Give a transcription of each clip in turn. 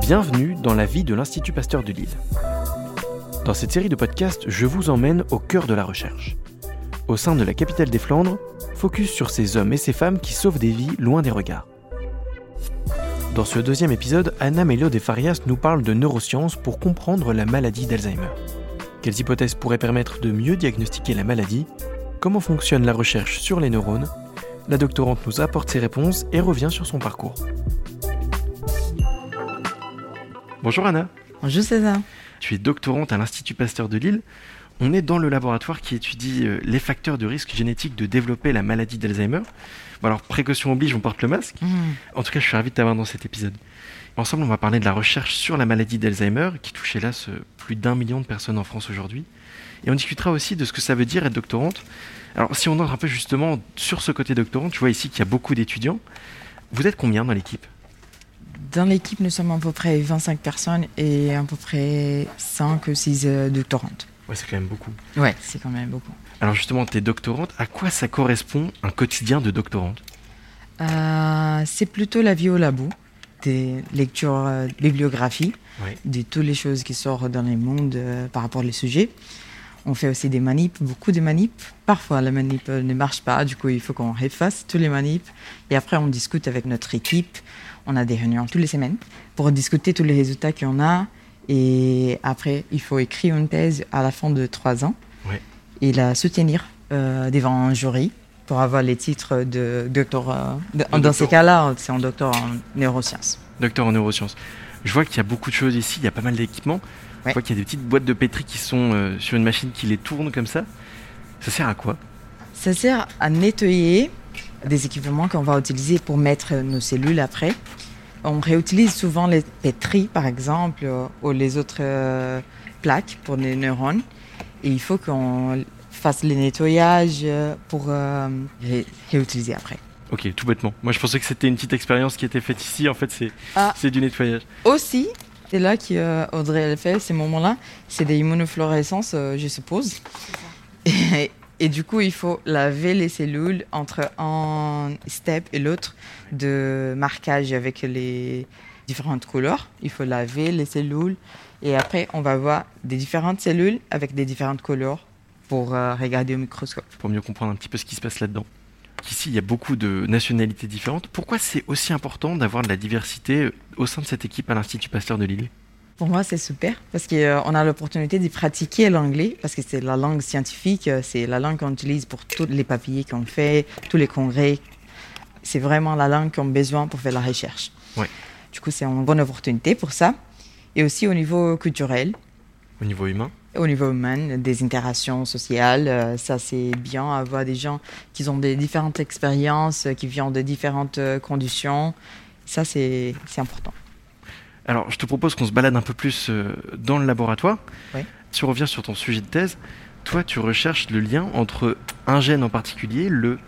Bienvenue dans la vie de l'Institut Pasteur de Lille. Dans cette série de podcasts, je vous emmène au cœur de la recherche. Au sein de la capitale des Flandres, focus sur ces hommes et ces femmes qui sauvent des vies loin des regards. Dans ce deuxième épisode, Anna Melio de Farias nous parle de neurosciences pour comprendre la maladie d'Alzheimer. Quelles hypothèses pourraient permettre de mieux diagnostiquer la maladie? Comment fonctionne la recherche sur les neurones? La doctorante nous apporte ses réponses et revient sur son parcours. Bonjour Anna. Bonjour César. Tu es doctorante à l'Institut Pasteur de Lille. On est dans le laboratoire qui étudie euh, les facteurs de risque génétique de développer la maladie d'Alzheimer. Bon alors, précaution oblige, on porte le masque. Mmh. En tout cas, je suis ravi de t'avoir dans cet épisode. Ensemble, on va parler de la recherche sur la maladie d'Alzheimer, qui touche hélas euh, plus d'un million de personnes en France aujourd'hui. Et on discutera aussi de ce que ça veut dire être doctorante. Alors, si on entre un peu justement sur ce côté doctorante, tu vois ici qu'il y a beaucoup d'étudiants. Vous êtes combien dans l'équipe? Dans l'équipe, nous sommes à peu près 25 personnes et à peu près 5 ou 6 euh, doctorantes. Ouais, c'est quand même beaucoup. Ouais, c'est quand même beaucoup. Alors justement, tu es doctorante. À quoi ça correspond un quotidien de doctorante? Euh, c'est plutôt la vie au labo, des lectures, euh, bibliographie, Ouais. de toutes les choses qui sortent dans le monde euh, par rapport aux sujets. On fait aussi des manips, beaucoup de manips. Parfois, la manip ne marche pas, du coup, il faut qu'on efface tous les manips. Et après, on discute avec notre équipe. On a des réunions toutes les semaines pour discuter tous les résultats qu'on a. Et après, il faut écrire une thèse à la fin de trois ans Ouais. et la soutenir euh, devant un jury pour avoir les titres de doctorat. de- dans ces cas-là, c'est un docteur en neurosciences. Docteur en neurosciences. Je vois qu'il y a beaucoup de choses ici, il y a pas mal d'équipements. Je vois qu'il y a des petites boîtes de pétri qui sont euh, sur une machine qui les tourne comme ça. Ça sert à quoi? Ça sert à nettoyer des équipements qu'on va utiliser pour mettre nos cellules après. On réutilise souvent les pétris, par exemple, euh, ou les autres euh, plaques pour les neurones. Et il faut qu'on fasse le nettoyage euh, pour euh, ré- réutiliser après. Ok, tout bêtement. Moi je pensais que c'était une petite expérience qui était faite ici, en fait c'est Ah. du nettoyage. Aussi, c'est là qu'Audrey elle fait ces moments-là, c'est des immunofluorescences, je suppose. Et, et du coup, il faut laver les cellules entre un step et l'autre de marquage avec les différentes couleurs. Il faut laver les cellules et après, on va voir des différentes cellules avec des différentes couleurs pour euh, regarder au microscope. pour mieux comprendre un petit peu ce qui se passe là-dedans. Ici, il y a beaucoup de nationalités différentes. Pourquoi c'est aussi important d'avoir de la diversité euh, au sein de cette équipe à l'Institut Pasteur de Lille? Pour moi, c'est super parce qu'on a l'opportunité de pratiquer l'anglais parce que c'est la langue scientifique, euh, c'est la langue qu'on utilise pour tous les papiers qu'on fait, tous les congrès. C'est vraiment la langue qu'on a besoin pour faire la recherche. Ouais. Du coup, c'est une bonne opportunité pour ça. Et aussi au niveau culturel, au niveau humain au niveau humain, des interactions sociales. euh, Ça, c'est bien avoir des gens qui ont des différentes expériences, euh, qui viennent de différentes euh, conditions. Ça, c'est important. Alors, je te propose qu'on se balade un peu plus euh, dans le laboratoire. Oui. Si on revient sur ton sujet de thèse, toi, tu recherches le lien entre un gène en particulier, le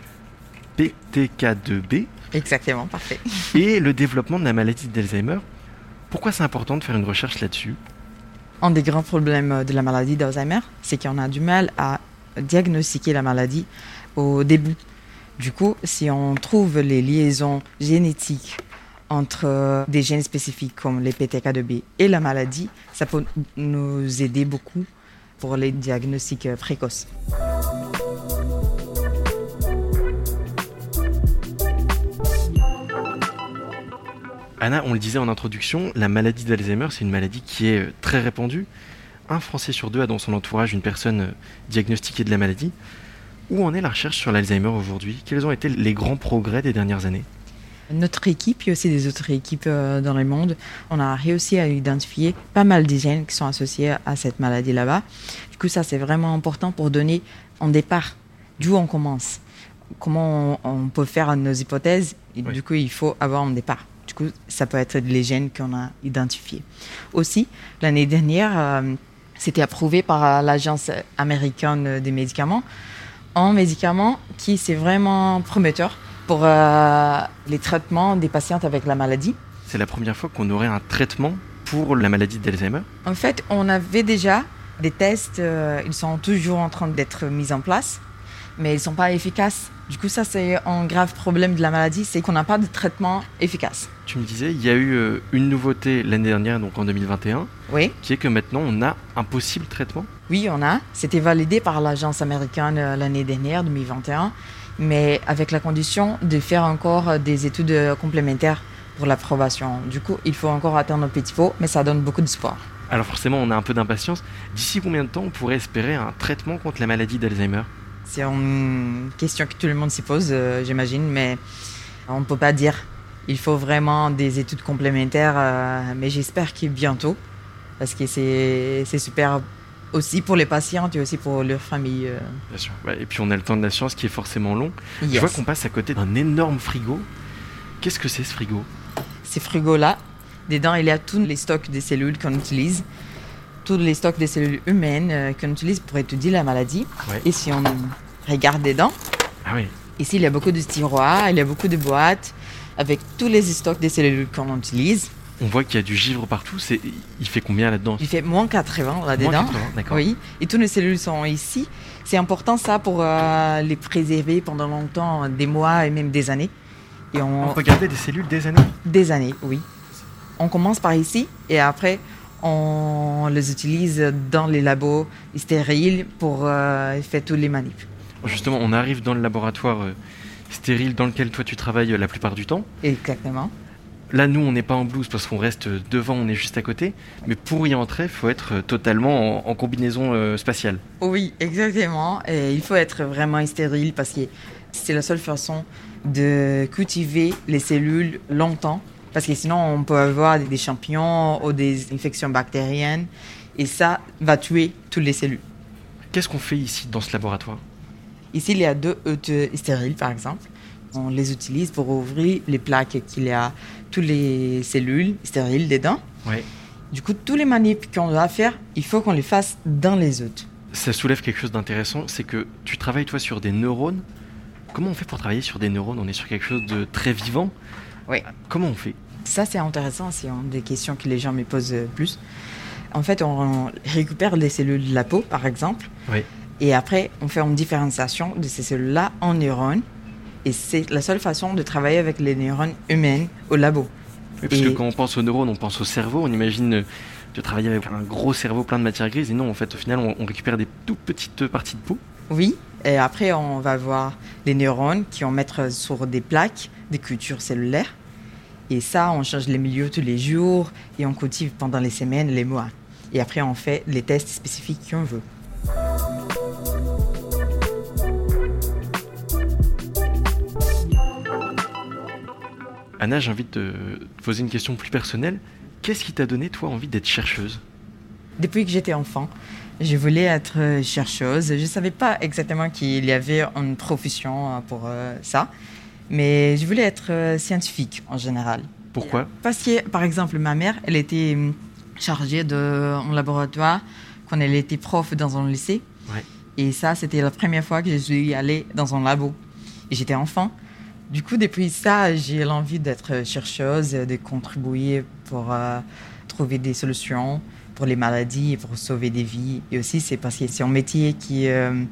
PTK2B, Exactement, parfait. et le développement de la maladie d'Alzheimer. Pourquoi c'est important de faire une recherche là-dessus? Un des grands problèmes de la maladie d'Alzheimer, c'est qu'on a du mal à diagnostiquer la maladie au début. Du coup, si on trouve les liaisons génétiques entre euh, des gènes spécifiques comme les PTK2B et la maladie, ça peut nous aider beaucoup pour les diagnostics euh, précoces. Anna, on le disait en introduction, la maladie d'Alzheimer, c'est une maladie qui est euh, très répandue. Un Français sur deux a dans son entourage une personne diagnostiquée de la maladie. Où en est la recherche sur l'Alzheimer aujourd'hui? Quels ont été les grands progrès des dernières années? Notre équipe et aussi des autres équipes euh, dans le monde, on a réussi à identifier pas mal de gènes qui sont associés à cette maladie là-bas. Du coup, ça, c'est vraiment important pour donner un départ d'où on commence, comment on, on peut faire nos hypothèses. Et Oui. Du coup, il faut avoir un départ. Du coup, ça peut être les gènes qu'on a identifiés. Aussi, l'année dernière, euh, c'était approuvé par l'Agence américaine des médicaments, un médicament qui c'est vraiment prometteur pour euh, les traitements des patients avec la maladie. C'est la première fois qu'on aurait un traitement pour la maladie d'Alzheimer. En fait, on avait déjà des tests, euh, ils sont toujours en train d'être mis en place, mais ils ne sont pas efficaces Du coup, ça, c'est un grave problème de la maladie, c'est qu'on n'a pas de traitement efficace. Tu me disais, il y a eu euh, une nouveauté l'année dernière, donc en 2021, Oui, qui est que maintenant on a un possible traitement? oui, on a. C'était validé par l'agence américaine l'année dernière, 2021, mais avec la condition de faire encore des études complémentaires pour l'approbation. Du coup, il faut encore attendre un petit peu, mais ça donne beaucoup d'espoir. Alors forcément, on a un peu d'impatience. D'ici combien de temps on pourrait espérer un traitement contre la maladie d'Alzheimer? C'est une question que tout le monde s'y pose, euh, j'imagine, mais on ne peut pas dire. Il faut vraiment des études complémentaires, euh, mais j'espère que bientôt, parce que c'est super aussi pour les patients et aussi pour leurs familles. euh. Bien sûr. Et puis on a le temps de la science qui est forcément long. Je vois qu'on passe à côté d'un énorme frigo. Qu'est-ce que c'est ce frigo? Ces frigos-là, dedans, il y a tous les stocks des cellules qu'on utilise, tous les stocks des cellules humaines euh, qu'on utilise pour étudier la maladie. Ouais. Et si on regarde dedans, Ah oui. Ici, il y a beaucoup de tiroirs, il y a beaucoup de boîtes avec tous les stocks des cellules qu'on utilise. On voit qu'il y a du givre partout. C'est, il fait combien là-dedans Il fait moins 80 Moins là-dedans. 80, D'accord. Oui, et toutes les cellules sont ici. C'est important ça pour euh, les préserver pendant longtemps, des mois et même des années. Et On on... peut garder des cellules des années. Des années, oui. On commence par ici et après on les utilise dans les labos stériles pour euh, faire tous les manips. Justement, on arrive dans le laboratoire euh, stérile dans lequel toi tu travailles la plupart du temps. Exactement. Là, nous, on n'est pas en blouse parce qu'on reste devant, on est juste à côté. Mais pour y entrer, il faut être totalement en, en combinaison euh, spatiale. Oui, exactement. Et il faut être vraiment stérile parce que c'est la seule façon de cultiver les cellules longtemps. Parce que sinon, on peut avoir des champignons ou des infections bactériennes. Et ça va tuer toutes les cellules. Qu'est-ce qu'on fait ici dans ce laboratoire? Ici, il y a deux hôtes stériles, par exemple. On les utilise pour ouvrir les plaques qu'il y a toutes les cellules stériles dedans. Ouais. Du coup, tous les manips qu'on doit faire, il faut qu'on les fasse dans les hôtes. Ça soulève quelque chose d'intéressant, c'est que tu travailles toi sur des neurones. Comment on fait pour travailler sur des neurones? On est sur quelque chose de très vivant. Oui. Comment on fait? Ça, c'est intéressant, c'est une des questions que les gens me posent plus. En fait, on récupère les cellules de la peau, par exemple, Oui. et après, on fait une différenciation de ces cellules-là en neurones. Et c'est la seule façon de travailler avec les neurones humaines au labo. Oui, parce que quand on pense aux neurones, on pense au cerveau. On imagine euh, de travailler avec un gros cerveau plein de matière grise. Et non, en fait, au final, on, on récupère des toutes petites parties de peau. Oui, et après, on va voir les neurones qui vont mettre sur des plaques, des cultures cellulaires. Et ça, on change les milieux tous les jours et on cultive pendant les semaines, les mois. Et après, on fait les tests spécifiques qu'on veut. Anna, j'ai envie de te poser une question plus personnelle. Qu'est-ce qui t'a donné, toi, envie d'être chercheuse? Depuis que j'étais enfant, je voulais être chercheuse. Je ne savais pas exactement qu'il y avait une profession euh, pour euh, ça, mais je voulais être euh, scientifique en général. Pourquoi? Parce que, par exemple, ma mère, elle était chargée d'un laboratoire quand elle était prof dans un lycée. Ouais. Et ça, c'était la première fois que je suis allée dans un labo. Et j'étais enfant. Du coup, depuis ça, j'ai l'envie d'être chercheuse, de contribuer pour euh, trouver des solutions pour les maladies et pour sauver des vies. Et aussi, c'est parce que c'est un métier qui, euh,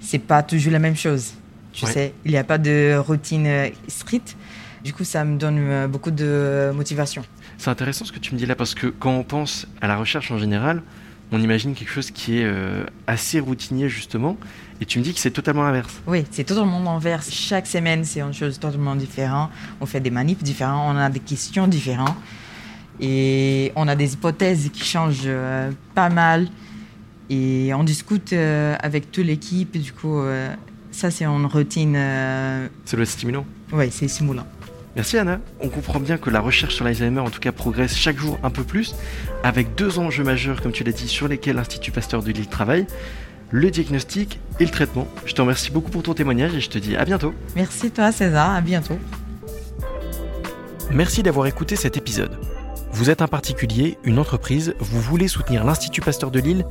c'est pas toujours la même chose. Tu Ouais. sais, il n'y a pas de routine stricte. Du coup, ça me donne euh, beaucoup de motivation. C'est intéressant ce que tu me dis là, parce que quand on pense à la recherche en général, on imagine quelque chose qui est euh, assez routinier, justement. Et tu me dis que c'est totalement l'inverse. Oui, c'est totalement l'inverse. Chaque semaine, c'est une chose totalement différente. On fait des manips différents, on a des questions différentes. Et on a des hypothèses qui changent euh, pas mal. Et on discute euh, avec toute l'équipe. Du coup, ça, c'est une routine. doit être stimulant. Oui, c'est stimulant. Merci Anna. On comprend bien que la recherche sur l'Alzheimer en tout cas progresse chaque jour un peu plus, avec deux enjeux majeurs comme tu l'as dit sur lesquels l'Institut Pasteur de Lille travaille, le diagnostic et le traitement. Je te remercie beaucoup pour ton témoignage et je te dis à bientôt. Merci toi, César. À bientôt. Merci d'avoir écouté cet épisode. Vous êtes un particulier, une entreprise, vous voulez soutenir l'Institut Pasteur de Lille?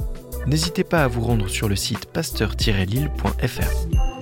N'hésitez pas à vous rendre sur le site pasteur-lille.fr.